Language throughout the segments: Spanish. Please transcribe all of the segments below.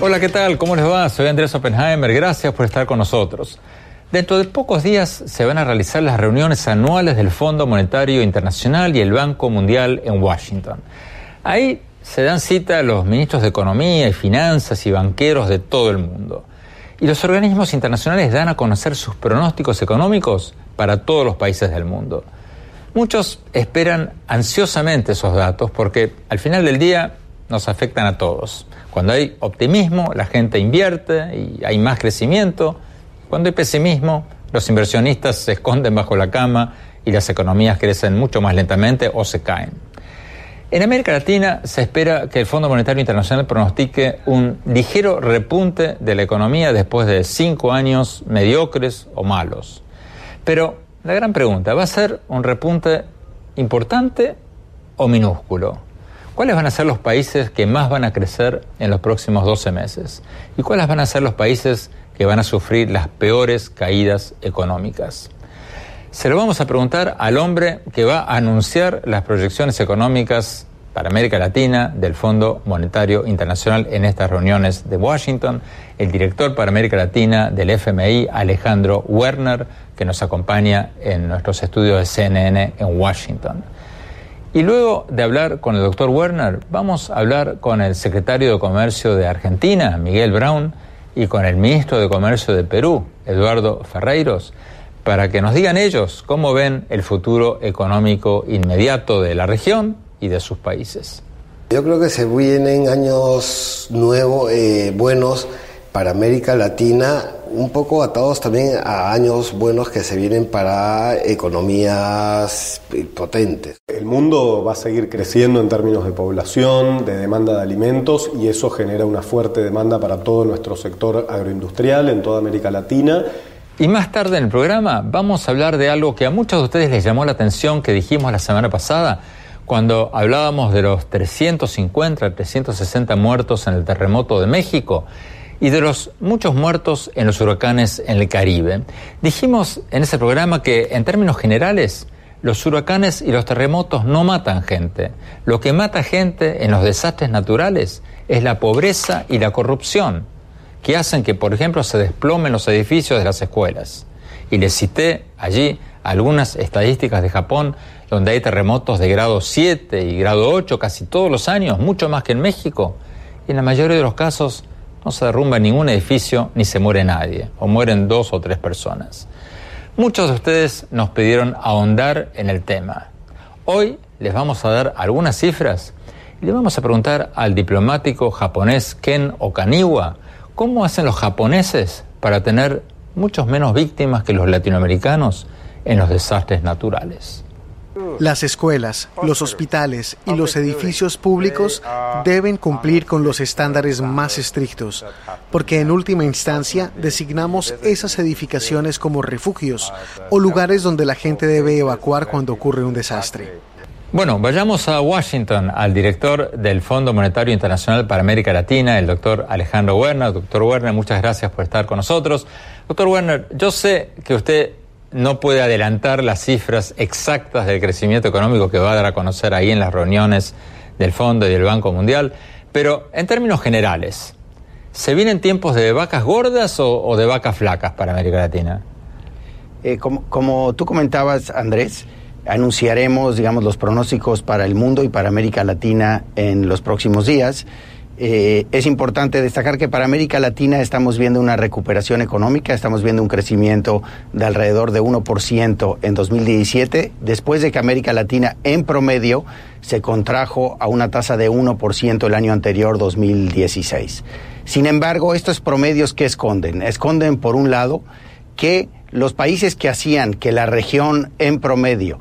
Hola, ¿qué tal? ¿Cómo les va? Soy Andrés Oppenheimer. Gracias por estar con nosotros. Dentro de pocos días se van a realizar las reuniones anuales del Fondo Monetario Internacional y el Banco Mundial en Washington. Ahí se dan cita los ministros de Economía y Finanzas y banqueros de todo el mundo. Y los organismos internacionales dan a conocer sus pronósticos económicos para todos los países del mundo. Muchos esperan ansiosamente esos datos porque al final del día nos afectan a todos. Cuando hay optimismo, la gente invierte y hay más crecimiento. Cuando hay pesimismo, los inversionistas se esconden bajo la cama y las economías crecen mucho más lentamente o se caen. En América Latina se espera que el Fondo Monetario Internacional pronostique un ligero repunte de la economía después de cinco años mediocres o malos. Pero la gran pregunta, ¿va a ser un repunte importante o minúsculo? ¿Cuáles van a ser los países que más van a crecer en los próximos 12 meses? ¿Y cuáles van a ser los países que van a sufrir las peores caídas económicas? Se lo vamos a preguntar al hombre que va a anunciar las proyecciones económicas para América Latina del Fondo Monetario Internacional en estas reuniones de Washington, el director para América Latina del FMI, Alejandro Werner, que nos acompaña en nuestros estudios de CNN en Washington. Y luego de hablar con el doctor Werner, vamos a hablar con el secretario de Comercio de Argentina, Miguel Brown, y con el ministro de Comercio de Perú, Eduardo Ferreiros, para que nos digan ellos cómo ven el futuro económico inmediato de la región y de sus países. Yo creo que se vienen años nuevos, eh, buenos para América Latina, un poco atados también a años buenos que se vienen para economías potentes. El mundo va a seguir creciendo en términos de población, de demanda de alimentos y eso genera una fuerte demanda para todo nuestro sector agroindustrial en toda América Latina. Y más tarde en el programa vamos a hablar de algo que a muchos de ustedes les llamó la atención que dijimos la semana pasada, cuando hablábamos de los 350, 360 muertos en el terremoto de México y de los muchos muertos en los huracanes en el Caribe. Dijimos en ese programa que en términos generales los huracanes y los terremotos no matan gente. Lo que mata gente en los desastres naturales es la pobreza y la corrupción, que hacen que, por ejemplo, se desplomen los edificios de las escuelas. Y les cité allí algunas estadísticas de Japón donde hay terremotos de grado 7 y grado 8 casi todos los años, mucho más que en México. Y en la mayoría de los casos no se derrumba ningún edificio ni se muere nadie, o mueren dos o tres personas. Muchos de ustedes nos pidieron ahondar en el tema. Hoy les vamos a dar algunas cifras y le vamos a preguntar al diplomático japonés Ken Okaniwa cómo hacen los japoneses para tener muchos menos víctimas que los latinoamericanos en los desastres naturales. Las escuelas, los hospitales y los edificios públicos deben cumplir con los estándares más estrictos, porque en última instancia designamos esas edificaciones como refugios o lugares donde la gente debe evacuar cuando ocurre un desastre. Bueno, vayamos a Washington, al director del Fondo Monetario Internacional para América Latina, el doctor Alejandro Werner. Doctor Werner, muchas gracias por estar con nosotros. Doctor Werner, yo sé que usted no puede adelantar las cifras exactas del crecimiento económico que va a dar a conocer ahí en las reuniones del Fondo y del Banco Mundial, pero en términos generales, ¿se vienen tiempos de vacas gordas o, de vacas flacas para América Latina? Eh, como, como, tú comentabas, Andrés, anunciaremos, digamos, los pronósticos para el mundo y para América Latina en los próximos días. Eh, es importante destacar que para América Latina estamos viendo una recuperación económica, estamos viendo un crecimiento de alrededor de 1% en 2017, después de que América Latina en promedio se contrajo a una tasa de 1% el año anterior, 2016. Sin embargo, estos promedios que esconden, esconden por un lado que los países que hacían que la región en promedio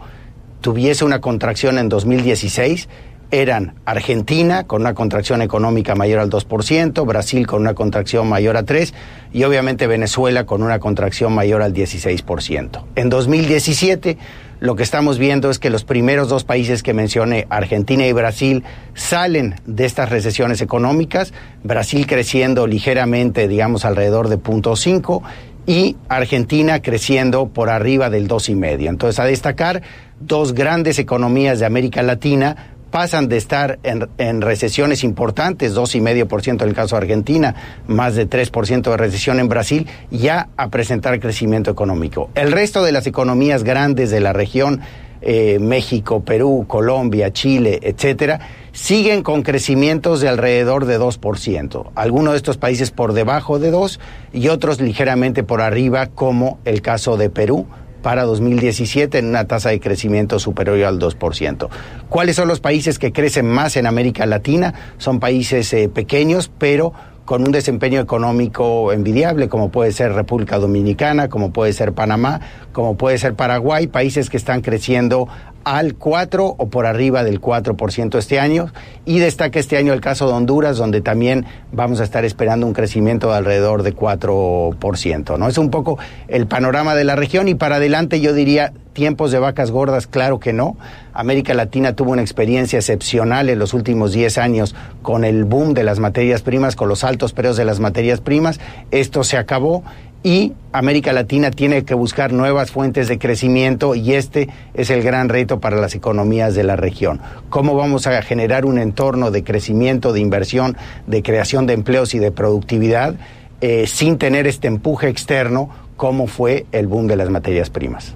tuviese una contracción en 2016 eran Argentina con una contracción económica mayor al 2%, Brasil con una contracción mayor a 3% y obviamente Venezuela con una contracción mayor al 16%. En 2017 lo que estamos viendo es que los primeros dos países que mencioné, Argentina y Brasil, salen de estas recesiones económicas, Brasil creciendo ligeramente, digamos, alrededor de 0.5 y Argentina creciendo por arriba del 2,5. Entonces, a destacar, dos grandes economías de América Latina pasan de estar en, recesiones importantes, 2,5% en el caso de Argentina, más de 3% de recesión en Brasil, ya a presentar crecimiento económico. El resto de las economías grandes de la región, eh, México, Perú, Colombia, Chile, etcétera, siguen con crecimientos de alrededor de 2%. Algunos de estos países por debajo de 2 y otros ligeramente por arriba, como el caso de Perú, para 2017 en una tasa de crecimiento superior al 2%. ¿Cuáles son los países que crecen más en América Latina? Son países eh, pequeños, pero con un desempeño económico envidiable, como puede ser República Dominicana, como puede ser Panamá, como puede ser Paraguay, países que están creciendo al 4 o por arriba del 4% este año. Y destaca este año el caso de Honduras, donde también vamos a estar esperando un crecimiento de alrededor de 4%. ¿no? Es un poco el panorama de la región y para adelante yo diría tiempos de vacas gordas, claro que no. América Latina tuvo una experiencia excepcional en los últimos 10 años con el boom de las materias primas, con los altos precios de las materias primas. Esto se acabó y América Latina tiene que buscar nuevas fuentes de crecimiento y este es el gran reto para las economías de la región. ¿Cómo vamos a generar un entorno de crecimiento, de inversión, de creación de empleos y de productividad eh, sin tener este empuje externo como fue el boom de las materias primas?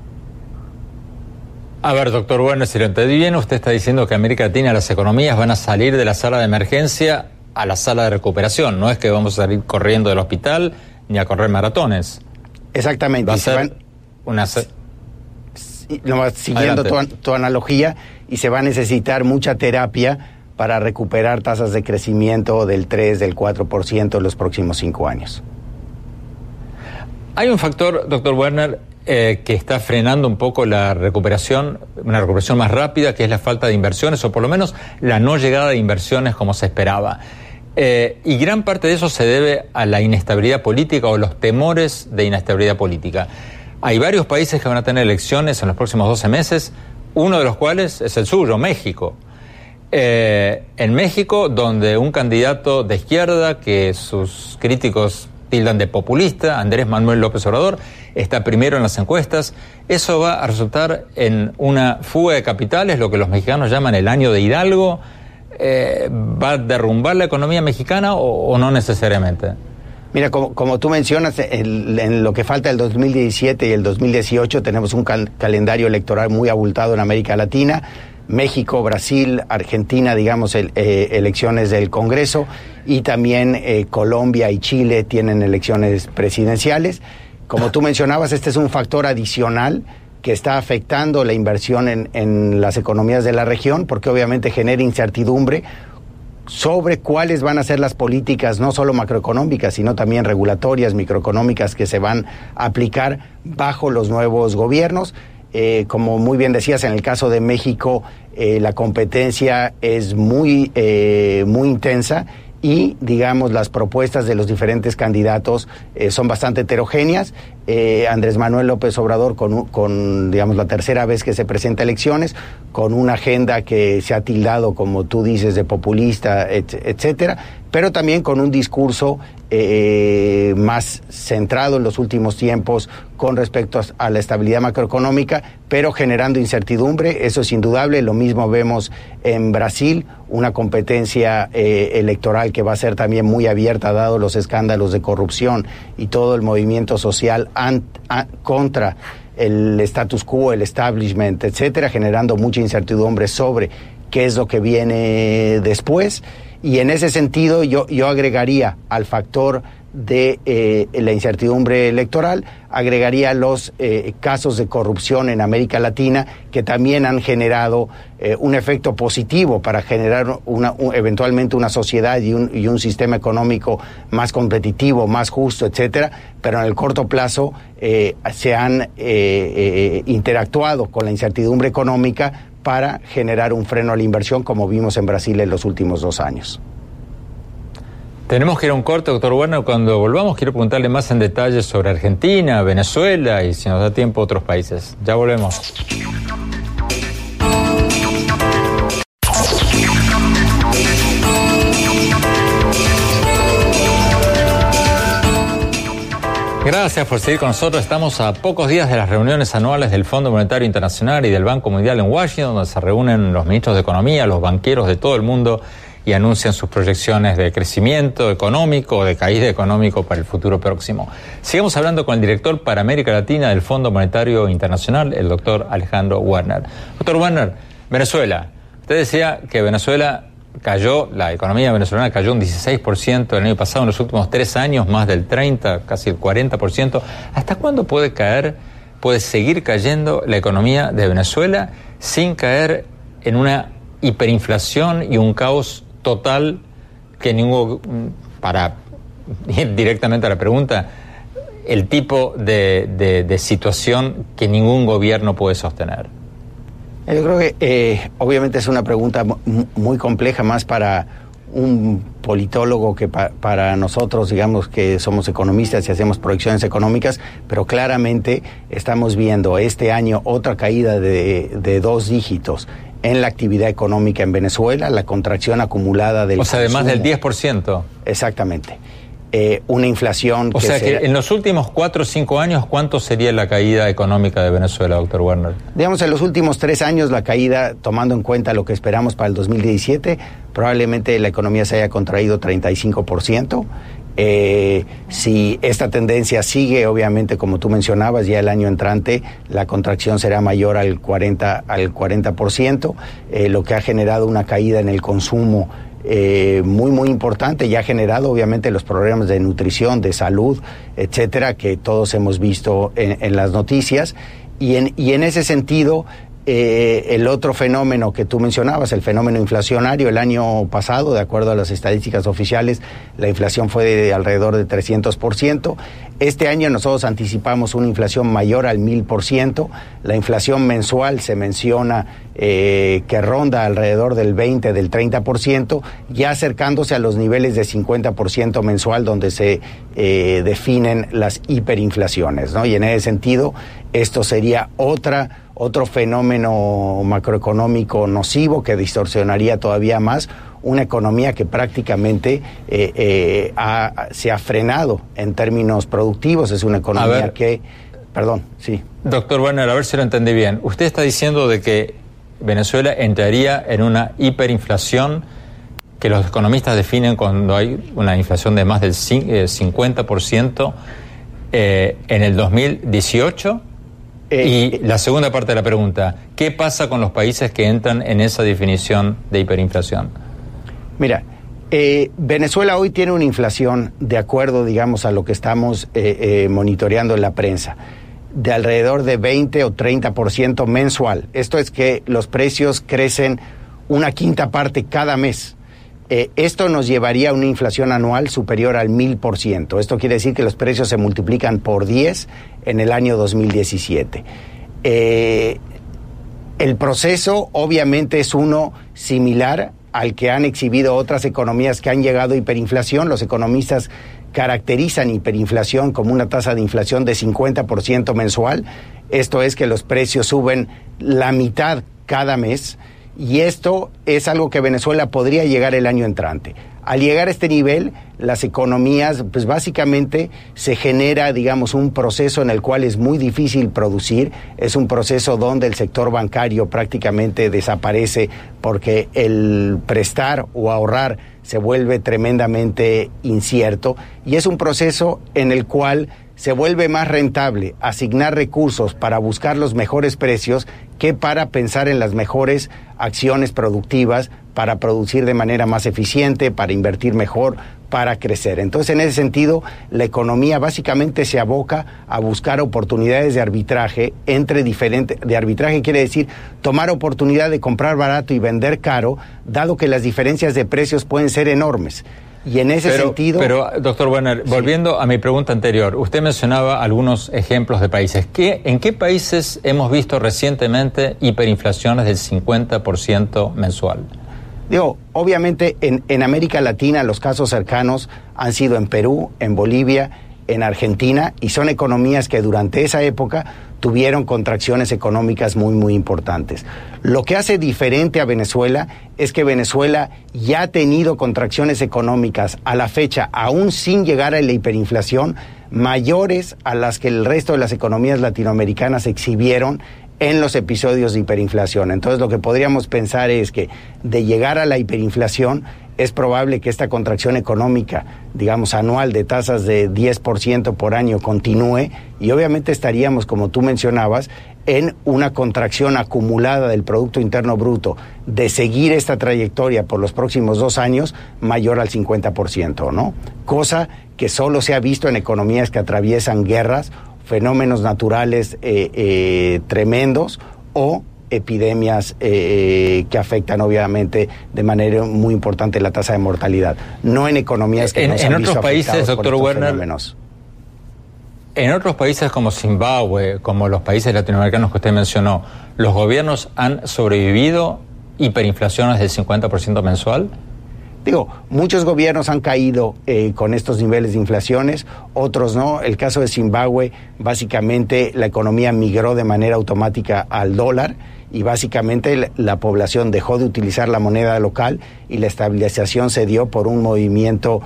A ver, doctor Bueno, si lo entendí bien, usted está diciendo que América Latina, las economías van a salir de la sala de emergencia a la sala de recuperación. No es que vamos a salir corriendo del hospital ni a correr maratones. Exactamente. Va a ser una... siguiendo tu, analogía, y se va a necesitar mucha terapia para recuperar tasas de crecimiento del 3, del 4% en los próximos cinco años. Hay un factor, doctor Werner, eh, que está frenando un poco la recuperación, una recuperación más rápida, que es la falta de inversiones, o por lo menos la no llegada de inversiones como se esperaba. Eh, y gran parte de eso se debe a la inestabilidad política o los temores de inestabilidad política. Hay varios países que van a tener elecciones en los próximos 12 meses, uno de los cuales es el suyo, México. Eh, en México, donde un candidato de izquierda que sus críticos tildan de populista, Andrés Manuel López Obrador, está primero en las encuestas. Eso va a resultar en una fuga de capitales, lo que los mexicanos llaman el año de Hidalgo, eh, va a derrumbar la economía mexicana o, no necesariamente? Mira, como, tú mencionas, en lo que falta el 2017 y el 2018 tenemos un calendario electoral muy abultado en América Latina. México, Brasil, Argentina, digamos, eh, elecciones del Congreso y también eh, Colombia y Chile tienen elecciones presidenciales. Como tú mencionabas, este es un factor adicional que está afectando la inversión en, las economías de la región, porque obviamente genera incertidumbre sobre cuáles van a ser las políticas, no solo macroeconómicas, sino también regulatorias, microeconómicas, que se van a aplicar bajo los nuevos gobiernos. Eh, como muy bien decías, en el caso de México, eh, la competencia es muy, eh, muy intensa y, digamos, las propuestas de los diferentes candidatos son bastante heterogéneas. Eh, Andrés Manuel López Obrador, con, con, digamos, la tercera vez que se presenta elecciones, con una agenda que se ha tildado, como tú dices, de populista, etcétera, pero también con un discurso eh, más centrado en los últimos tiempos con respecto a la estabilidad macroeconómica, pero generando incertidumbre, eso es indudable. Lo mismo vemos en Brasil, una competencia eh, electoral que va a ser también muy abierta, dado los escándalos de corrupción y todo el movimiento social contra el status quo, el establishment, etcétera, generando mucha incertidumbre sobre qué es lo que viene después. Y en ese sentido yo, yo agregaría al factor de eh, la incertidumbre electoral, agregaría los eh, casos de corrupción en América Latina que también han generado eh, un efecto positivo para generar una, eventualmente una sociedad y un, y un, sistema económico más competitivo, más justo, etcétera, pero en el corto plazo se han interactuado con la incertidumbre económica para generar un freno a la inversión como vimos en Brasil en los últimos dos años. Tenemos que ir a un corte, doctor Werner. Cuando volvamos quiero preguntarle más en detalle sobre Argentina, Venezuela y si nos da tiempo otros países. Ya volvemos. Gracias por seguir con nosotros. Estamos a pocos días de las reuniones anuales del Fondo Monetario Internacional y del Banco Mundial en Washington, donde se reúnen los ministros de Economía, los banqueros de todo el mundo y anuncian sus proyecciones de crecimiento económico o de caída económico para el futuro próximo. Sigamos hablando con el director para América Latina del Fondo Monetario Internacional, el doctor Alejandro Werner. Doctor Werner, Venezuela. Usted decía que Venezuela cayó, la economía venezolana cayó un 16% el año pasado, en los últimos tres años más del 30, casi el 40%. ¿Hasta cuándo puede caer, puede seguir cayendo la economía de Venezuela sin caer en una hiperinflación y un caos total que ningún, para ir directamente a la pregunta, el tipo de, de, situación que ningún gobierno puede sostener? Yo creo que eh, obviamente es una pregunta muy compleja más para un politólogo que para nosotros, digamos que somos economistas y hacemos proyecciones económicas, pero claramente estamos viendo este año otra caída de, de dos dígitos en la actividad económica en Venezuela, la contracción acumulada del... O sea, de más del 10%. Exactamente. Eh, una inflación... O sea que en los últimos cuatro o cinco años, ¿cuánto sería la caída económica de Venezuela, doctor Werner? Digamos, en los últimos tres años, la caída, tomando en cuenta lo que esperamos para el 2017, probablemente la economía se haya contraído 35%. Eh, si esta tendencia sigue, obviamente, como tú mencionabas, ya el año entrante la contracción será mayor al 40%, al 40% eh, lo que ha generado una caída en el consumo eh, muy, muy importante y ha generado, obviamente, los problemas de nutrición, de salud, etcétera, que todos hemos visto en, en las noticias. Y en, y en ese sentido, eh, el otro fenómeno que tú mencionabas, el fenómeno inflacionario, el año pasado, de acuerdo a las estadísticas oficiales, la inflación fue de alrededor de 300%. Este año nosotros anticipamos una inflación mayor al 1000%. La inflación mensual se menciona eh, que ronda alrededor del 20, del 30%, ya acercándose a los niveles de 50% mensual donde se eh, definen las hiperinflaciones. ¿no? Y en ese sentido, esto sería otra otro fenómeno macroeconómico nocivo que distorsionaría todavía más una economía que prácticamente eh, eh, se ha frenado en términos productivos. Es una economía que... Perdón, sí. Doctor Werner, a ver si lo entendí bien. Usted está diciendo de que Venezuela entraría en una hiperinflación que los economistas definen cuando hay una inflación de más del 50% eh, en el 2018 eh, y la segunda parte de la pregunta, ¿qué pasa con los países que entran en esa definición de hiperinflación? Mira, eh, Venezuela hoy tiene una inflación, de acuerdo, digamos, a lo que estamos eh, monitoreando en la prensa, de alrededor de 20 o 30% mensual. Esto es que los precios crecen una quinta parte cada mes. Esto nos llevaría a una inflación anual superior al 1000%. Esto quiere decir que los precios se multiplican por 10 en el año 2017. Eh, el proceso obviamente es uno similar al que han exhibido otras economías que han llegado a hiperinflación. Los economistas caracterizan hiperinflación como una tasa de inflación de 50% mensual. Esto es que los precios suben la mitad cada mes y esto es algo que Venezuela podría llegar el año entrante. Al llegar a este nivel, las economías, pues básicamente se genera, digamos, un proceso en el cual es muy difícil producir, es un proceso donde el sector bancario prácticamente desaparece porque el prestar o ahorrar se vuelve tremendamente incierto y es un proceso en el cual se vuelve más rentable asignar recursos para buscar los mejores precios que para pensar en las mejores acciones productivas para producir de manera más eficiente, para invertir mejor, para crecer. Entonces, en ese sentido, la economía básicamente se aboca a buscar oportunidades de arbitraje entre diferentes, de arbitraje quiere decir tomar oportunidad de comprar barato y vender caro, dado que las diferencias de precios pueden ser enormes. Y en ese sentido. Pero, doctor Werner, volviendo a mi pregunta anterior, usted mencionaba algunos ejemplos de países. ¿Qué, ¿En qué países hemos visto recientemente hiperinflaciones del 50% mensual? Digo, obviamente en, en América Latina los casos cercanos han sido en Perú, en Bolivia, en Argentina, y son economías que durante esa época tuvieron contracciones económicas muy, muy importantes. Lo que hace diferente a Venezuela es que Venezuela ya ha tenido contracciones económicas a la fecha, aún sin llegar a la hiperinflación, mayores a las que el resto de las economías latinoamericanas exhibieron en los episodios de hiperinflación. Entonces lo que podríamos pensar es que de llegar a la hiperinflación es probable que esta contracción económica, digamos, anual de tasas de 10% por año continúe y obviamente estaríamos, como tú mencionabas, en una contracción acumulada del Producto Interno Bruto de seguir esta trayectoria por los próximos dos años mayor al 50%, ¿no? Cosa que solo se ha visto en economías que atraviesan guerras fenómenos naturales eh, eh, tremendos o epidemias eh, que afectan obviamente de manera muy importante la tasa de mortalidad. No en economías que en, no se en han otros visto países, doctor Werner, fenómenos. En otros países como Zimbabue, como los países latinoamericanos que usted mencionó, ¿los gobiernos han sobrevivido hiperinflaciones del 50% mensual? Digo, muchos gobiernos han caído eh, con estos niveles de inflaciones, otros no. El caso de Zimbabue, básicamente la economía migró de manera automática al dólar y básicamente la, la población dejó de utilizar la moneda local y la estabilización se dio por un movimiento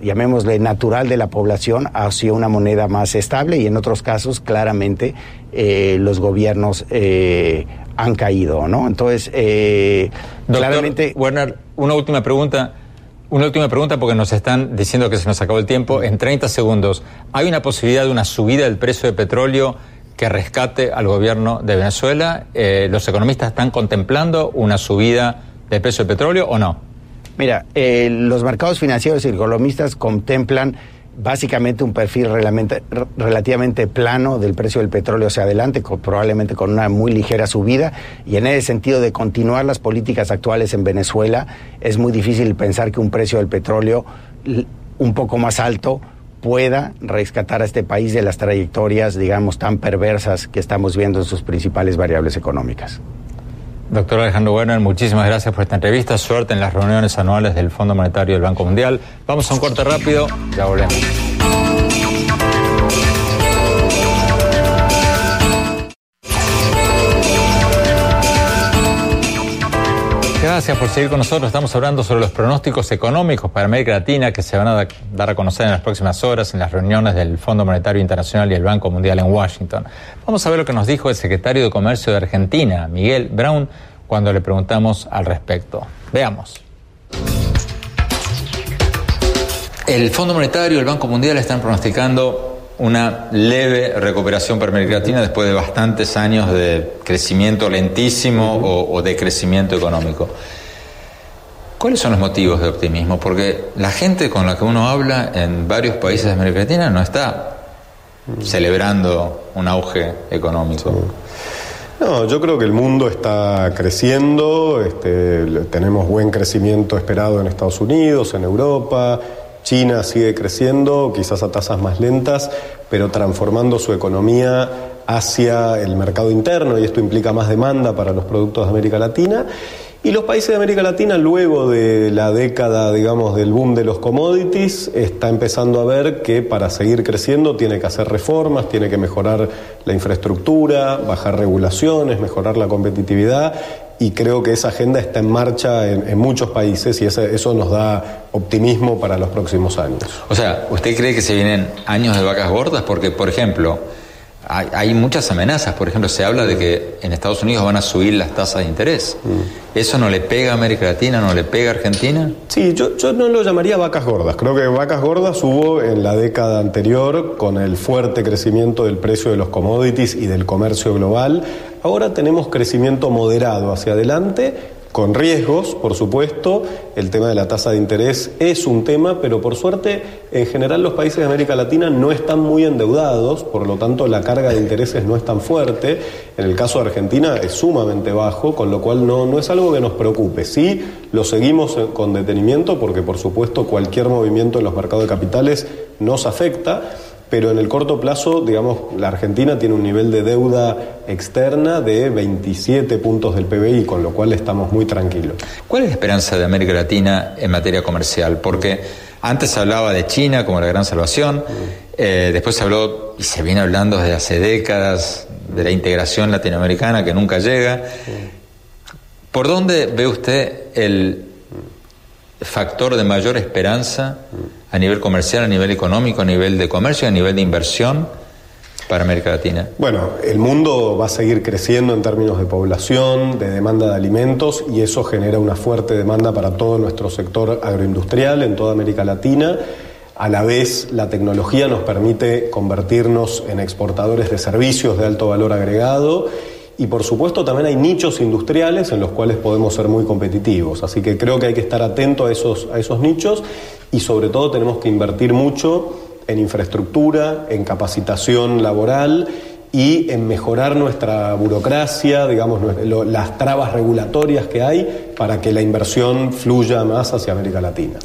llamémosle natural de la población hacia una moneda más estable y en otros casos claramente eh, los gobiernos eh, han caído, ¿no? Entonces, eh, Doctor claramente... Werner, una última pregunta. Una última pregunta porque nos están diciendo que se nos acabó el tiempo. En 30 segundos, ¿hay una posibilidad de una subida del precio de petróleo que rescate al gobierno de Venezuela? Eh, ¿Los economistas están contemplando una subida del precio del petróleo o no? Mira, eh, los mercados financieros y economistas contemplan básicamente un perfil relativamente plano del precio del petróleo hacia adelante, con- probablemente con una muy ligera subida, y en ese sentido de continuar las políticas actuales en Venezuela, es muy difícil pensar que un precio del petróleo un poco más alto pueda rescatar a este país de las trayectorias, digamos, tan perversas que estamos viendo en sus principales variables económicas. Doctor Alejandro Werner, muchísimas gracias por esta entrevista. Suerte en las reuniones anuales del Fondo Monetario del Banco Mundial. Vamos a un corte rápido, ya volvemos. Gracias por seguir con nosotros. Estamos hablando sobre los pronósticos económicos para América Latina que se van a da- dar a conocer en las próximas horas en las reuniones del Fondo Monetario Internacional y el Banco Mundial en Washington. Vamos a ver lo que nos dijo el secretario de Comercio de Argentina, Miguel Brown, cuando le preguntamos al respecto. Veamos. El Fondo Monetario y el Banco Mundial están pronosticando una leve recuperación Latina después de bastantes años de crecimiento lentísimo o, de crecimiento económico. ¿Cuáles son los motivos de optimismo? Porque la gente con la que uno habla en varios países de América Latina no está celebrando un auge económico. No, yo creo que el mundo está creciendo, este, tenemos buen crecimiento esperado en Estados Unidos, en Europa, China sigue creciendo, quizás a tasas más lentas, pero transformando su economía hacia el mercado interno y esto implica más demanda para los productos de América Latina. Y los países de América Latina, luego de la década, digamos, del boom de los commodities, está empezando a ver que para seguir creciendo tiene que hacer reformas, tiene que mejorar la infraestructura, bajar regulaciones, mejorar la competitividad. Y creo que esa agenda está en marcha en, en muchos países y eso nos da optimismo para los próximos años. O sea, ¿usted cree que se vienen años de vacas gordas? Porque, por ejemplo, hay, muchas amenazas. Por ejemplo, se habla de que en Estados Unidos van a subir las tasas de interés. Mm. ¿Eso no le pega a América Latina, no le pega a Argentina? Sí, yo, yo no lo llamaría vacas gordas. Creo que vacas gordas hubo en la década anterior con el fuerte crecimiento del precio de los commodities y del comercio global. Ahora tenemos crecimiento moderado hacia adelante con riesgos, por supuesto. El tema de la tasa de interés es un tema, pero por suerte, en general los países de América Latina no están muy endeudados, por lo tanto la carga de intereses no es tan fuerte. En el caso de Argentina es sumamente bajo, con lo cual no, no es algo que nos preocupe. Sí, lo seguimos con detenimiento porque por supuesto cualquier movimiento en los mercados de capitales nos afecta pero en el corto plazo, digamos, la Argentina tiene un nivel de deuda externa de 27 puntos del PBI, con lo cual estamos muy tranquilos. ¿Cuál es la esperanza de América Latina en materia comercial? Porque antes se hablaba de China como la gran salvación, eh, después se habló y se viene hablando desde hace décadas de la integración latinoamericana que nunca llega. ¿Por dónde ve usted el factor de mayor esperanza a nivel comercial, a nivel económico, a nivel de comercio, a nivel de inversión para América Latina? Bueno, el mundo va a seguir creciendo en términos de población, de demanda de alimentos y eso genera una fuerte demanda para todo nuestro sector agroindustrial en toda América Latina. A la vez, la tecnología nos permite convertirnos en exportadores de servicios de alto valor agregado y por supuesto también hay nichos industriales en los cuales podemos ser muy competitivos. Así que creo que hay que estar atento a esos, a esos nichos y sobre todo tenemos que invertir mucho en infraestructura, en capacitación laboral y en mejorar nuestra burocracia, digamos, las trabas regulatorias que hay para que la inversión fluya más hacia América Latina.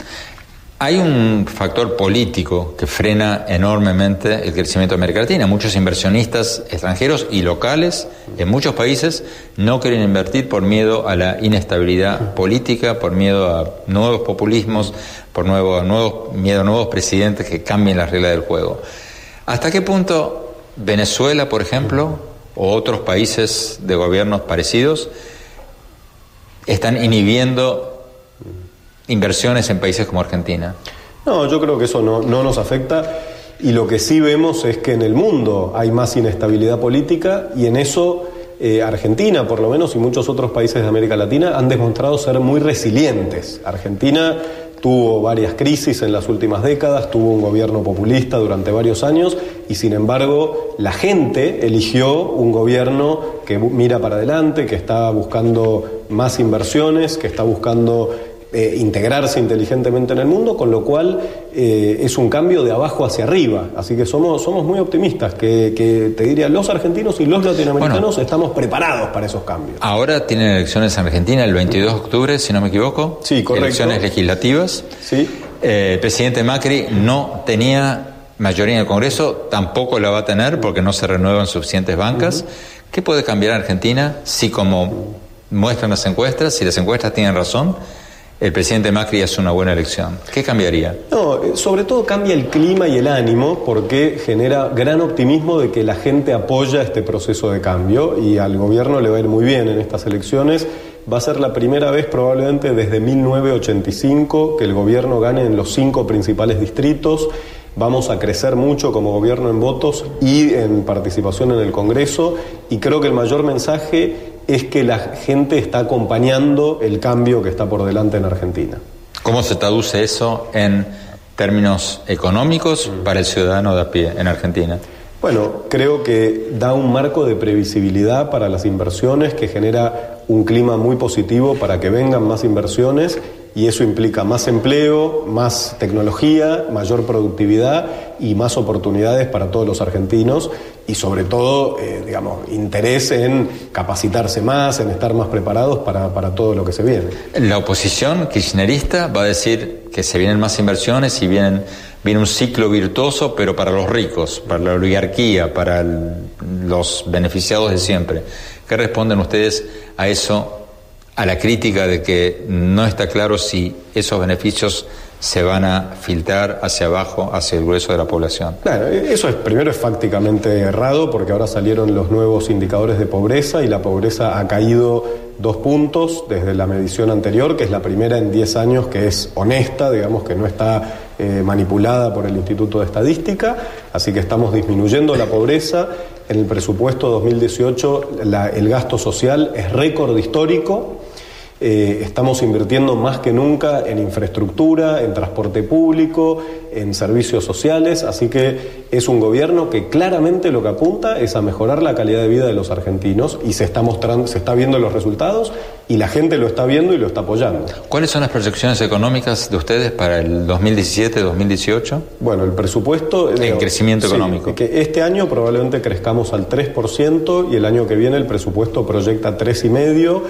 Hay un factor político que frena enormemente el crecimiento de América Latina. Muchos inversionistas extranjeros y locales en muchos países no quieren invertir por miedo a la inestabilidad política, por miedo a nuevos populismos, por nuevo, miedo a nuevos presidentes que cambien las reglas del juego. ¿Hasta qué punto Venezuela, por ejemplo, o otros países de gobiernos parecidos están inhibiendo inversiones en países como Argentina? No, yo creo que eso no, nos afecta y lo que sí vemos es que en el mundo hay más inestabilidad política y en eso eh, Argentina, por lo menos, y muchos otros países de América Latina han demostrado ser muy resilientes. Argentina tuvo varias crisis en las últimas décadas, tuvo un gobierno populista durante varios años y sin embargo la gente eligió un gobierno que mira para adelante, que está buscando más inversiones, que está buscando eh, integrarse inteligentemente en el mundo, con lo cual eh, es un cambio de abajo hacia arriba. Así que somos, somos muy optimistas, que, te diría, los argentinos y los latinoamericanos estamos preparados para esos cambios. Ahora tienen elecciones en Argentina el 22 de octubre, si no me equivoco. Sí, correcto. Elecciones legislativas. Sí. Eh, el presidente Macri no tenía mayoría en el Congreso, tampoco la va a tener porque no se renuevan suficientes bancas. ¿Qué puede cambiar Argentina si como muestran las encuestas, si las encuestas tienen razón? El presidente Macri hace una buena elección. ¿Qué cambiaría? No, eh, sobre todo cambia el clima y el ánimo porque genera gran optimismo de que la gente apoya este proceso de cambio y al gobierno le va a ir muy bien en estas elecciones. Va a ser la primera vez probablemente desde 1985 que el gobierno gane en los cinco principales distritos. Vamos a crecer mucho como gobierno en votos y en participación en el Congreso y creo que el mayor mensaje es que la gente está acompañando el cambio que está por delante en Argentina. ¿Cómo se traduce eso en términos económicos para el ciudadano de a pie en Argentina? Bueno, creo que da un marco de previsibilidad para las inversiones que genera un clima muy positivo para que vengan más inversiones y eso implica más empleo, más tecnología, mayor productividad y más oportunidades para todos los argentinos y sobre todo, eh, digamos, interés en capacitarse más, en estar más preparados para, todo lo que se viene. La oposición kirchnerista va a decir que se vienen más inversiones y vienen, viene un ciclo virtuoso, pero para los ricos, para la oligarquía, para los beneficiados de siempre. ¿Qué responden ustedes a eso a la crítica de que no está claro si esos beneficios se van a filtrar hacia abajo, hacia el grueso de la población. Claro, eso es primero es fácticamente errado porque ahora salieron los nuevos indicadores de pobreza y la pobreza ha caído dos puntos desde la medición anterior, que es la primera en 10 años que es honesta, digamos que no está eh, manipulada por el Instituto de Estadística, así que estamos disminuyendo la pobreza En el presupuesto 2018 el gasto social es récord histórico. Eh, estamos invirtiendo más que nunca en infraestructura, en transporte público, en servicios sociales, así que es un gobierno que claramente lo que apunta es a mejorar la calidad de vida de los argentinos y se está mostrando, se está viendo los resultados y la gente lo está viendo y lo está apoyando. ¿Cuáles son las proyecciones económicas de ustedes para el 2017-2018? Bueno, el presupuesto en crecimiento económico. Que este año probablemente crezcamos al 3% y el año que viene el presupuesto proyecta 3,5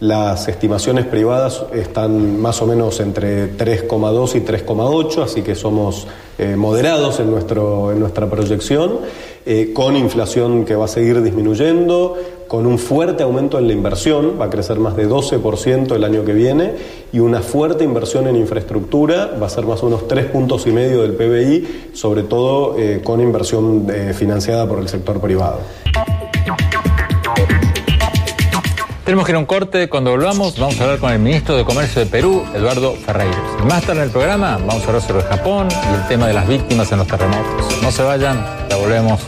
las estimaciones privadas están más o menos entre 3,2 y 3,8, así que somos eh, moderados en, nuestro, en nuestra proyección, eh, con inflación que va a seguir disminuyendo, con un fuerte aumento en la inversión, va a crecer más de 12% el año que viene, y una fuerte inversión en infraestructura, va a ser más o menos 3 puntos y medio del PBI, sobre todo eh, con inversión financiada por el sector privado. Tenemos que ir a un corte. Cuando volvamos, vamos a hablar con el ministro de Comercio de Perú, Eduardo Ferreiros. Más tarde en el programa, vamos a hablar sobre Japón y el tema de las víctimas en los terremotos. No se vayan, ya volvemos.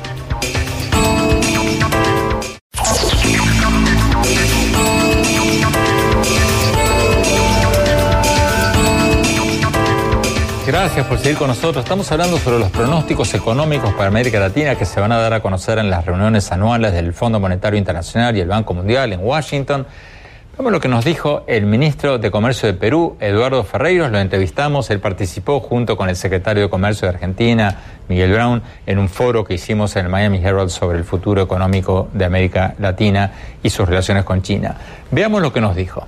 Gracias por seguir con nosotros. Estamos hablando sobre los pronósticos económicos para América Latina que se van a dar a conocer en las reuniones anuales del Fondo Monetario Internacional y el Banco Mundial en Washington. Vemos lo que nos dijo el ministro de Comercio de Perú, Eduardo Ferreiros. Lo entrevistamos. Él participó junto con el secretario de Comercio de Argentina, Miguel Brown, en un foro que hicimos en el Miami Herald sobre el futuro económico de América Latina y sus relaciones con China. Veamos lo que nos dijo.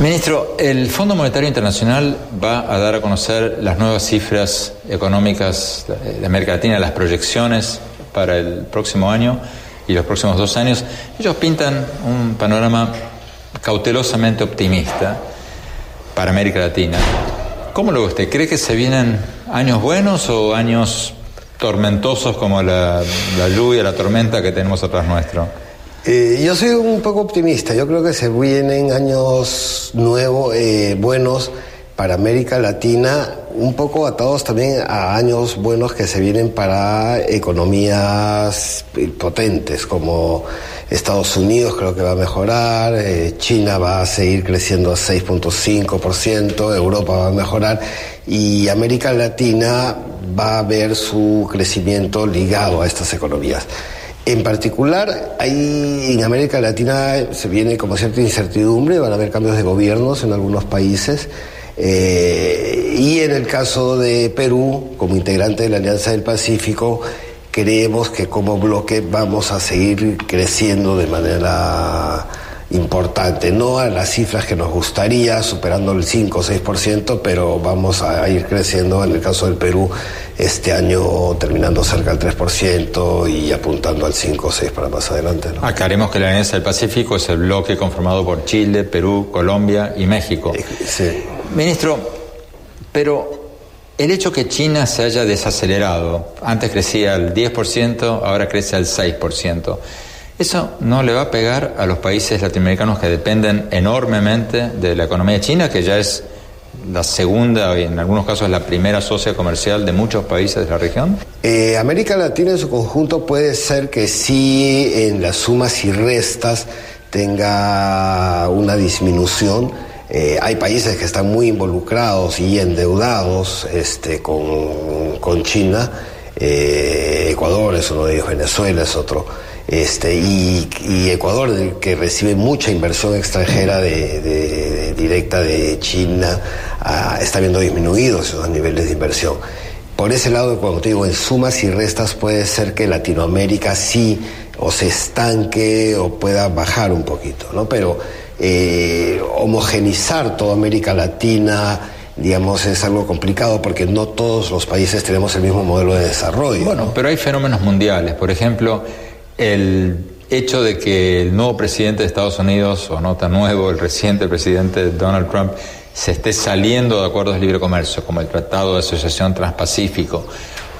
Ministro, el Fondo Monetario Internacional va a dar a conocer las nuevas cifras económicas de América Latina, las proyecciones para el próximo año y los próximos dos años. Ellos pintan un panorama cautelosamente optimista para América Latina. ¿Cómo lo ve usted? ¿Cree que se vienen años buenos o años tormentosos como la, la lluvia, la tormenta que tenemos atrás nuestro? Eh, yo soy un poco optimista. Yo creo que se vienen años nuevos, eh, buenos para América Latina, un poco atados también a años buenos que se vienen para economías potentes como Estados Unidos creo que va a mejorar, eh, China va a seguir creciendo a 6.5%, Europa va a mejorar y América Latina va a ver su crecimiento ligado a estas economías. En particular, hay, en América Latina se viene como cierta incertidumbre, van a haber cambios de gobiernos en algunos países. Eh, y en el caso de Perú, como integrante de la Alianza del Pacífico, creemos que como bloque vamos a seguir creciendo de manera importante, no a las cifras que nos gustaría, superando el 5 o 6%, pero vamos a ir creciendo en el caso del Perú este año terminando cerca del 3% y apuntando al 5 o 6 para más adelante. ¿no? Aclaremos que la Alianza del Pacífico es el bloque conformado por Chile, Perú, Colombia y México. Eh, sí. Ministro, pero el hecho que China se haya desacelerado, antes crecía al 10%, ahora crece al 6%, ¿Eso no le va a pegar a los países latinoamericanos que dependen enormemente de la economía china, que ya es la segunda y en algunos casos la primera socia comercial de muchos países de la región? Eh, América Latina en su conjunto puede ser que sí en las sumas y restas tenga una disminución. Eh, hay países que están muy involucrados y endeudados este, con, con China. Eh, Ecuador es uno de ellos, Venezuela es otro. Este, y, Ecuador, que recibe mucha inversión extranjera de, directa de China, ah, está viendo disminuidos esos niveles de inversión. Por ese lado, cuando te digo en sumas y restas, puede ser que Latinoamérica sí o se estanque o pueda bajar un poquito, ¿no? Pero eh, homogenizar toda América Latina, digamos, es algo complicado porque no todos los países tenemos el mismo modelo de desarrollo. Bueno, pero hay fenómenos mundiales. Por ejemplo, el hecho de que el nuevo presidente de Estados Unidos, o no tan nuevo, el reciente presidente Donald Trump, se esté saliendo de acuerdos de libre comercio, como el Tratado de Asociación Transpacífico,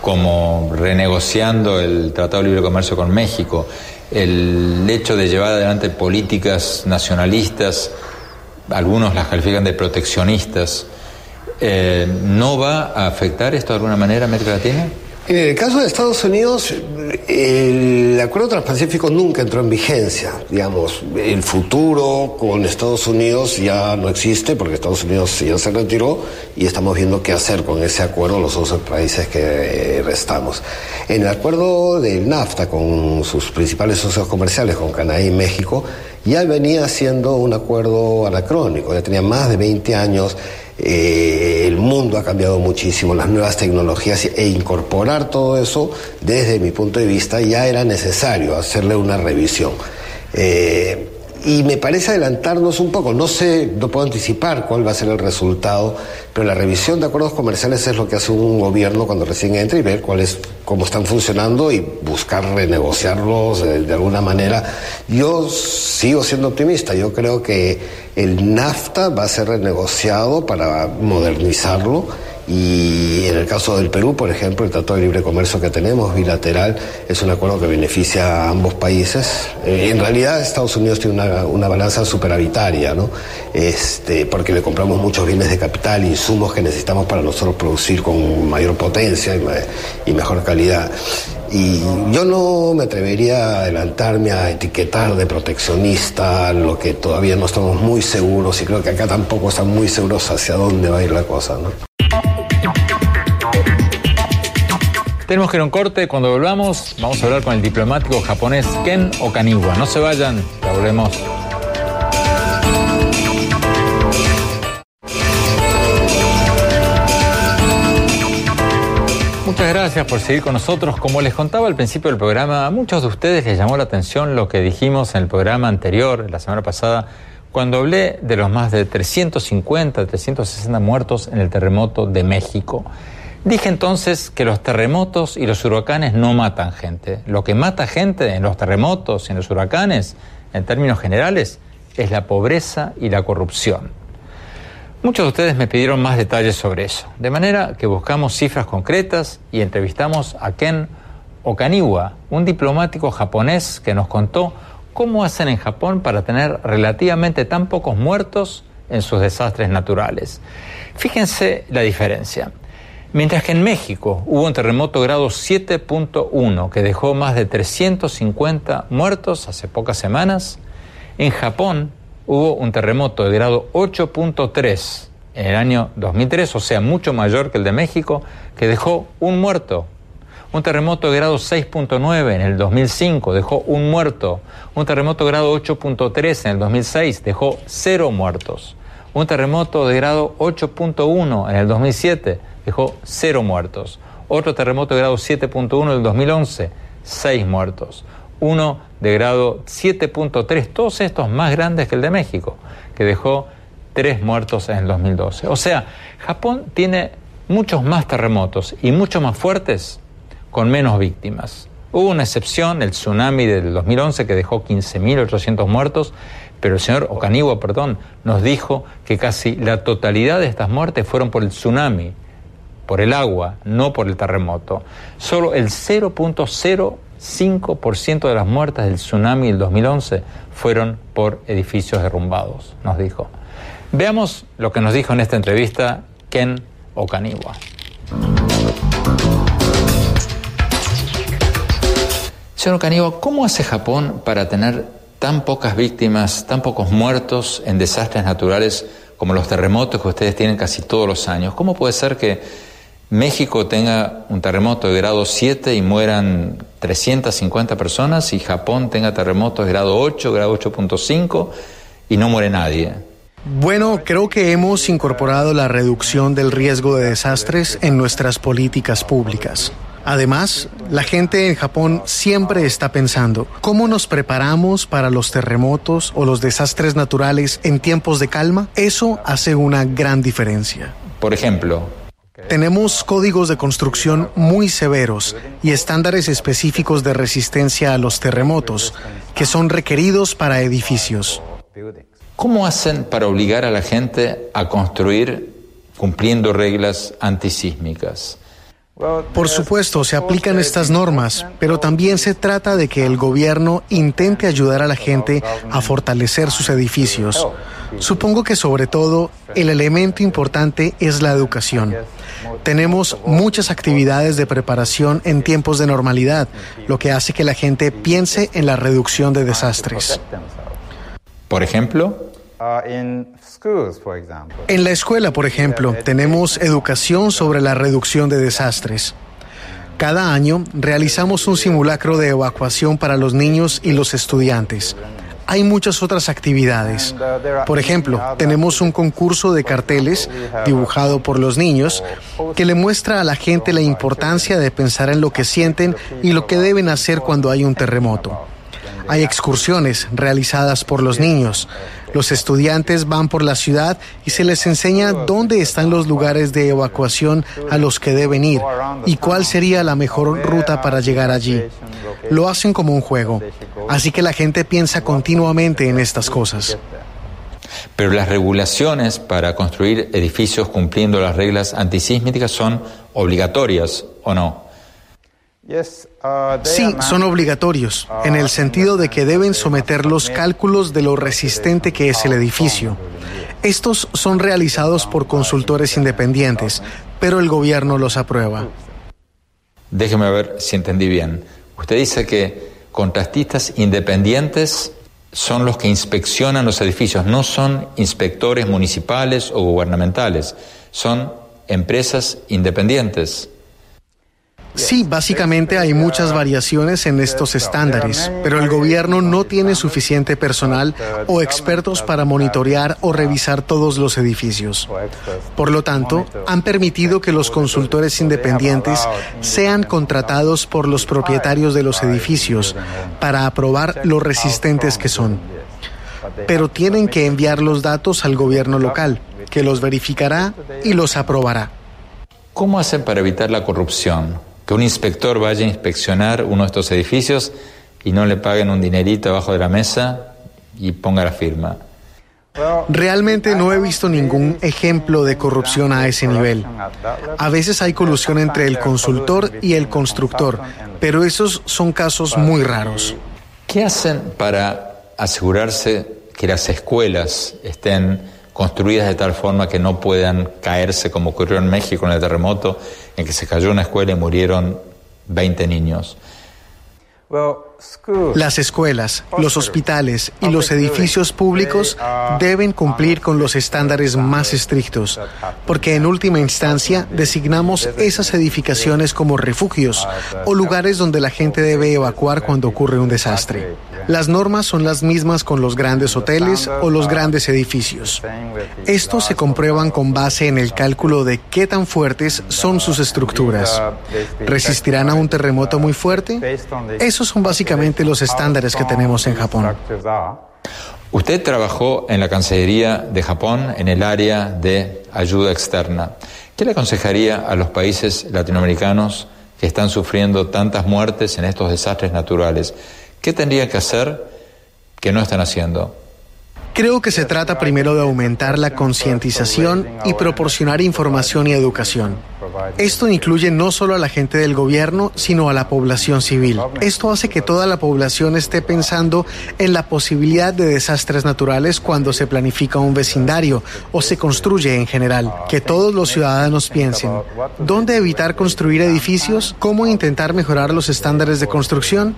como renegociando el Tratado de Libre Comercio con México, el hecho de llevar adelante políticas nacionalistas, algunos las califican de proteccionistas, eh, ¿no va a afectar esto de alguna manera a América Latina? En el caso de Estados Unidos, el acuerdo transpacífico nunca entró en vigencia. Digamos, el futuro con Estados Unidos ya no existe porque Estados Unidos ya se retiró y estamos viendo qué hacer con ese acuerdo los otros países que restamos. En el acuerdo del NAFTA con sus principales socios comerciales, con Canadá y México, ya venía siendo un acuerdo anacrónico, ya tenía más de 20 años eh, el mundo ha cambiado muchísimo, las nuevas tecnologías e incorporar todo eso, desde mi punto de vista, ya era necesario hacerle una revisión. Eh, y me parece adelantarnos un poco. No sé, no puedo anticipar cuál va a ser el resultado, pero la revisión de acuerdos comerciales es lo que hace un gobierno cuando recién entra y ver cuáles, cómo están funcionando y buscar renegociarlos de alguna manera. Yo sigo siendo optimista. Yo creo que el NAFTA va a ser renegociado para modernizarlo y en el caso del Perú, por ejemplo, el Tratado de Libre Comercio que tenemos, bilateral, es un acuerdo que beneficia a ambos países. Eh, en realidad, Estados Unidos tiene una, una, balanza superavitaria, ¿no? Este, porque le compramos muchos bienes de capital, insumos que necesitamos para nosotros producir con mayor potencia y, y mejor calidad. Y yo no me atrevería a adelantarme a etiquetar de proteccionista lo que todavía no estamos muy seguros y creo que acá tampoco están muy seguros hacia dónde va a ir la cosa, ¿no? Tenemos que ir a un corte. Cuando volvamos, vamos a hablar con el diplomático japonés Ken Okaniwa. No se vayan, ya volvemos. Muchas gracias por seguir con nosotros. Como les contaba al principio del programa, a muchos de ustedes les llamó la atención lo que dijimos en el programa anterior, la semana pasada, cuando hablé de los más de 350, 360 muertos en el terremoto de México. Dije entonces que los terremotos y los huracanes no matan gente. Lo que mata gente en los terremotos y en los huracanes, en términos generales, es la pobreza y la corrupción. Muchos de ustedes me pidieron más detalles sobre eso, de manera que buscamos cifras concretas y entrevistamos a Ken Okaniwa, un diplomático japonés que nos contó cómo hacen en Japón para tener relativamente tan pocos muertos en sus desastres naturales. Fíjense la diferencia. Mientras que en México hubo un terremoto grado 7.1 que dejó más de 350 muertos hace pocas semanas, en Japón hubo un terremoto de grado 8.3 en el año 2003, o sea, mucho mayor que el de México, que dejó un muerto. Un terremoto de grado 6.9 en el 2005 dejó un muerto. Un terremoto de grado 8.3 en el 2006 dejó cero muertos. Un terremoto de grado 8.1 en el 2007 dejó cero muertos. Otro terremoto de grado 7.1 en el 2011, seis muertos. Uno de grado 7.3, todos estos más grandes que el de México, que dejó tres muertos en el 2012. O sea, Japón tiene muchos más terremotos y mucho más fuertes con menos víctimas. Hubo una excepción, el tsunami del 2011, que dejó 15.800 muertos, pero el señor Okaniwa, perdón, nos dijo que casi la totalidad de estas muertes fueron por el tsunami, por el agua, no por el terremoto. Solo el 0.05% de las muertes del tsunami del 2011 fueron por edificios derrumbados, nos dijo. Veamos lo que nos dijo en esta entrevista Ken Okaniwa. Señor Okaniwa, ¿cómo hace Japón para tener tan pocas víctimas, tan pocos muertos en desastres naturales como los terremotos que ustedes tienen casi todos los años? ¿Cómo puede ser que México tenga un terremoto de grado 7 y mueran 350 personas y Japón tenga terremotos de grado 8, grado 8.5 y no muere nadie. Bueno, creo que hemos incorporado la reducción del riesgo de desastres en nuestras políticas públicas. Además, la gente en Japón siempre está pensando, ¿cómo nos preparamos para los terremotos o los desastres naturales en tiempos de calma? Eso hace una gran diferencia. Por ejemplo, tenemos códigos de construcción muy severos y estándares específicos de resistencia a los terremotos que son requeridos para edificios. ¿Cómo hacen para obligar a la gente a construir cumpliendo reglas antisísmicas? Por supuesto, se aplican estas normas, pero también se trata de que el gobierno intente ayudar a la gente a fortalecer sus edificios. Supongo que sobre todo el elemento importante es la educación. Tenemos muchas actividades de preparación en tiempos de normalidad, lo que hace que la gente piense en la reducción de desastres. Por ejemplo, en la escuela, por ejemplo, tenemos educación sobre la reducción de desastres. Cada año realizamos un simulacro de evacuación para los niños y los estudiantes. Hay muchas otras actividades. Por ejemplo, tenemos un concurso de carteles dibujado por los niños que le muestra a la gente la importancia de pensar en lo que sienten y lo que deben hacer cuando hay un terremoto. Hay excursiones realizadas por los niños. Los estudiantes van por la ciudad y se les enseña dónde están los lugares de evacuación a los que deben ir y cuál sería la mejor ruta para llegar allí. Lo hacen como un juego, así que la gente piensa continuamente en estas cosas. Pero las regulaciones para construir edificios cumpliendo las reglas antisísmicas son obligatorias o no? Uh, sí, son obligatorios, en el sentido de que deben someter los cálculos de lo resistente que es el edificio. Estos son realizados por consultores independientes, pero el gobierno los aprueba. Déjeme ver si entendí bien. Usted dice que contratistas independientes son los que inspeccionan los edificios, no son inspectores municipales o gubernamentales, son empresas independientes. Sí, básicamente hay muchas variaciones en estos estándares, pero el gobierno no tiene suficiente personal o expertos para monitorear o revisar todos los edificios. Por lo tanto, han permitido que los consultores independientes sean contratados por los propietarios de los edificios para aprobar lo resistentes que son. Pero tienen que enviar los datos al gobierno local, que los verificará y los aprobará. ¿Cómo hacen para evitar la corrupción? Que un inspector vaya a inspeccionar uno de estos edificios y no le paguen un dinerito abajo de la mesa y ponga la firma. Realmente no he visto ningún ejemplo de corrupción a ese nivel. A veces hay colusión entre el consultor y el constructor, pero esos son casos muy raros. ¿Qué hacen para asegurarse que las escuelas estén construidas de tal forma que no puedan caerse como ocurrió en México en el terremoto, en que se cayó una escuela y murieron 20 niños. Las escuelas, los hospitales y los edificios públicos deben cumplir con los estándares más estrictos, porque en última instancia designamos esas edificaciones como refugios o lugares donde la gente debe evacuar cuando ocurre un desastre. Las normas son las mismas con los grandes hoteles o los grandes edificios. Estos se comprueban con base en el cálculo de qué tan fuertes son sus estructuras. ¿Resistirán a un terremoto muy fuerte? Esos son básicamente los estándares que tenemos en Japón. Usted trabajó en la Cancillería de Japón en el área de ayuda externa. ¿Qué le aconsejaría a los países latinoamericanos que están sufriendo tantas muertes en estos desastres naturales? ¿Qué tendrían que hacer que no están haciendo? Creo que se trata primero de aumentar la concientización y proporcionar información y educación. Esto incluye no solo a la gente del gobierno, sino a la población civil. Esto hace que toda la población esté pensando en la posibilidad de desastres naturales cuando se planifica un vecindario o se construye en general. Que todos los ciudadanos piensen, ¿dónde evitar construir edificios? ¿Cómo intentar mejorar los estándares de construcción?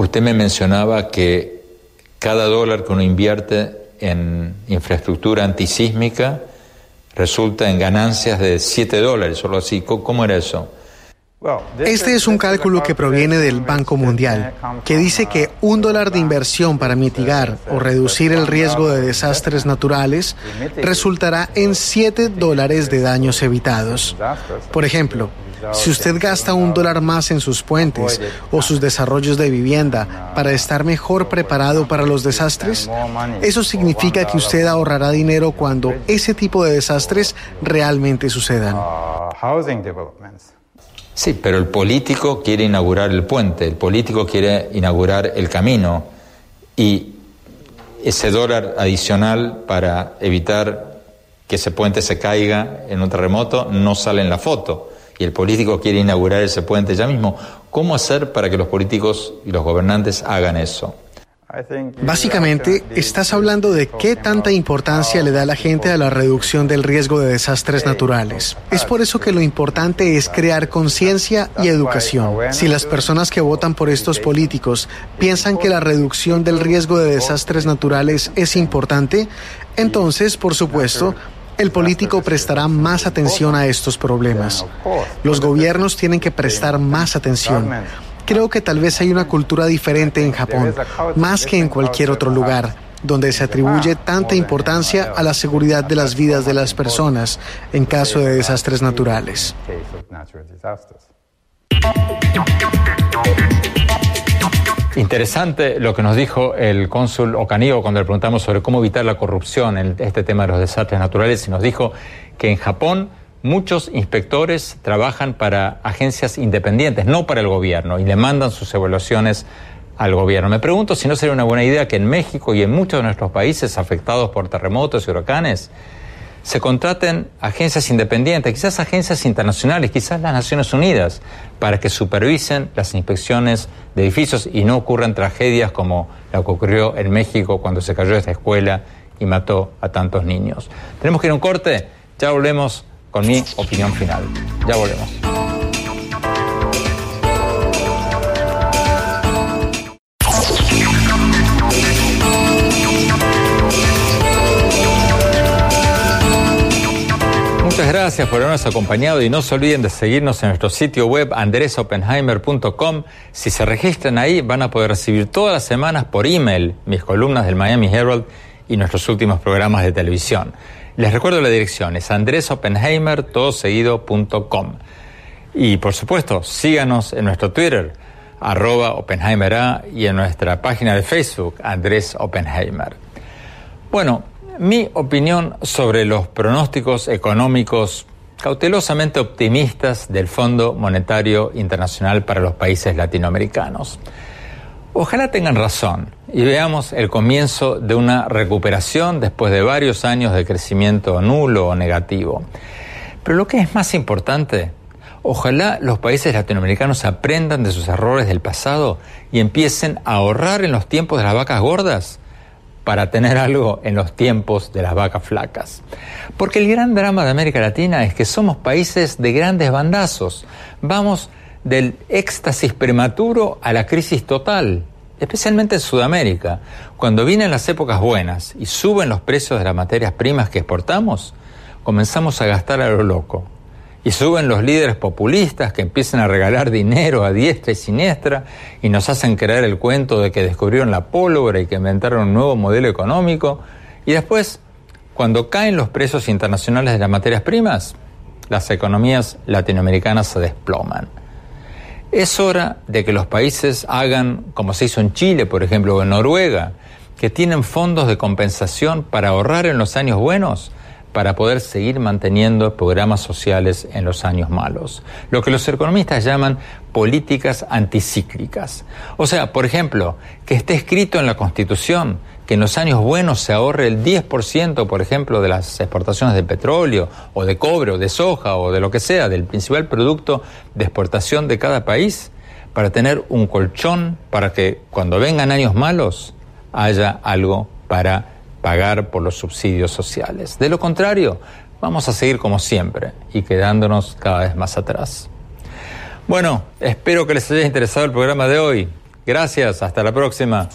Usted me mencionaba que cada dólar que uno invierte en infraestructura antisísmica resulta en ganancias de 7 dólares, solo así. ¿Cómo era eso? Este es un cálculo que proviene del Banco Mundial, que dice que un dólar de inversión para mitigar o reducir el riesgo de desastres naturales resultará en 7 dólares de daños evitados. Por ejemplo, si usted gasta un dólar más en sus puentes o sus desarrollos de vivienda para estar mejor preparado para los desastres, eso significa que usted ahorrará dinero cuando ese tipo de desastres realmente sucedan. Sí, pero el político quiere inaugurar el puente, el político quiere inaugurar el camino y ese dólar adicional para evitar que ese puente se caiga en un terremoto no sale en la foto y el político quiere inaugurar ese puente ya mismo. ¿Cómo hacer para que los políticos y los gobernantes hagan eso? Básicamente, estás hablando de qué tanta importancia le da la gente a la reducción del riesgo de desastres naturales. Es por eso que lo importante es crear conciencia y educación. Si las personas que votan por estos políticos piensan que la reducción del riesgo de desastres naturales es importante, entonces, por supuesto, el político prestará más atención a estos problemas. Los gobiernos tienen que prestar más atención. Creo que tal vez hay una cultura diferente en Japón, más que en cualquier otro lugar, donde se atribuye tanta importancia a la seguridad de las vidas de las personas en caso de desastres naturales. Interesante lo que nos dijo el cónsul Ocanigo cuando le preguntamos sobre cómo evitar la corrupción en este tema de los desastres naturales y nos dijo que en Japón Muchos inspectores trabajan para agencias independientes, no para el gobierno, y le mandan sus evaluaciones al gobierno. Me pregunto si no sería una buena idea que en México y en muchos de nuestros países afectados por terremotos y huracanes se contraten agencias independientes, quizás agencias internacionales, quizás las Naciones Unidas, para que supervisen las inspecciones de edificios y no ocurran tragedias como la que ocurrió en México cuando se cayó esta escuela y mató a tantos niños. Tenemos que ir a un corte, ya volvemos con mi opinión final. Ya volvemos. Muchas gracias por habernos acompañado y no se olviden de seguirnos en nuestro sitio web andresopenheimer.com. Si se registran ahí van a poder recibir todas las semanas por email mis columnas del Miami Herald y nuestros últimos programas de televisión. Les recuerdo la dirección, es andresopenheimer.com. Y por supuesto, síganos en nuestro Twitter, arroba Oppenheimer y en nuestra página de Facebook, Andrés Oppenheimer. Bueno, mi opinión sobre los pronósticos económicos cautelosamente optimistas del Fondo Monetario Internacional para los países latinoamericanos. Ojalá tengan razón y veamos el comienzo de una recuperación después de varios años de crecimiento nulo o negativo. Pero lo que es más importante, ojalá los países latinoamericanos aprendan de sus errores del pasado y empiecen a ahorrar en los tiempos de las vacas gordas para tener algo en los tiempos de las vacas flacas. Porque el gran drama de América Latina es que somos países de grandes bandazos. Vamos del éxtasis prematuro a la crisis total, especialmente en Sudamérica. Cuando vienen las épocas buenas y suben los precios de las materias primas que exportamos, comenzamos a gastar a lo loco. Y suben los líderes populistas que empiezan a regalar dinero a diestra y siniestra y nos hacen creer el cuento de que descubrieron la pólvora y que inventaron un nuevo modelo económico. Y después, cuando caen los precios internacionales de las materias primas, las economías latinoamericanas se desploman. Es hora de que los países hagan, como se hizo en Chile, por ejemplo, o en Noruega, que tienen fondos de compensación para ahorrar en los años buenos, para poder seguir manteniendo programas sociales en los años malos. Lo que los economistas llaman políticas anticíclicas. O sea, por ejemplo, que esté escrito en la Constitución que en los años buenos se ahorre el 10%, por ejemplo, de las exportaciones de petróleo o de cobre o de soja o de lo que sea, del principal producto de exportación de cada país, para tener un colchón para que cuando vengan años malos haya algo para pagar por los subsidios sociales. De lo contrario, vamos a seguir como siempre y quedándonos cada vez más atrás. Bueno, espero que les haya interesado el programa de hoy. Gracias, hasta la próxima.